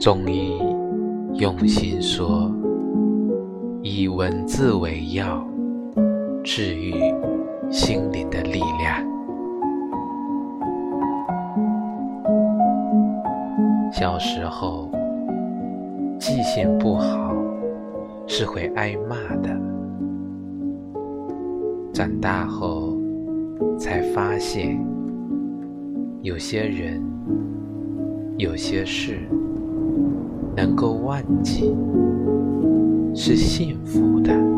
中医用心说，以文字为药，治愈心灵的力量。小时候记性不好是会挨骂的，长大后才发现，有些人、有些事能够忘记是幸福的。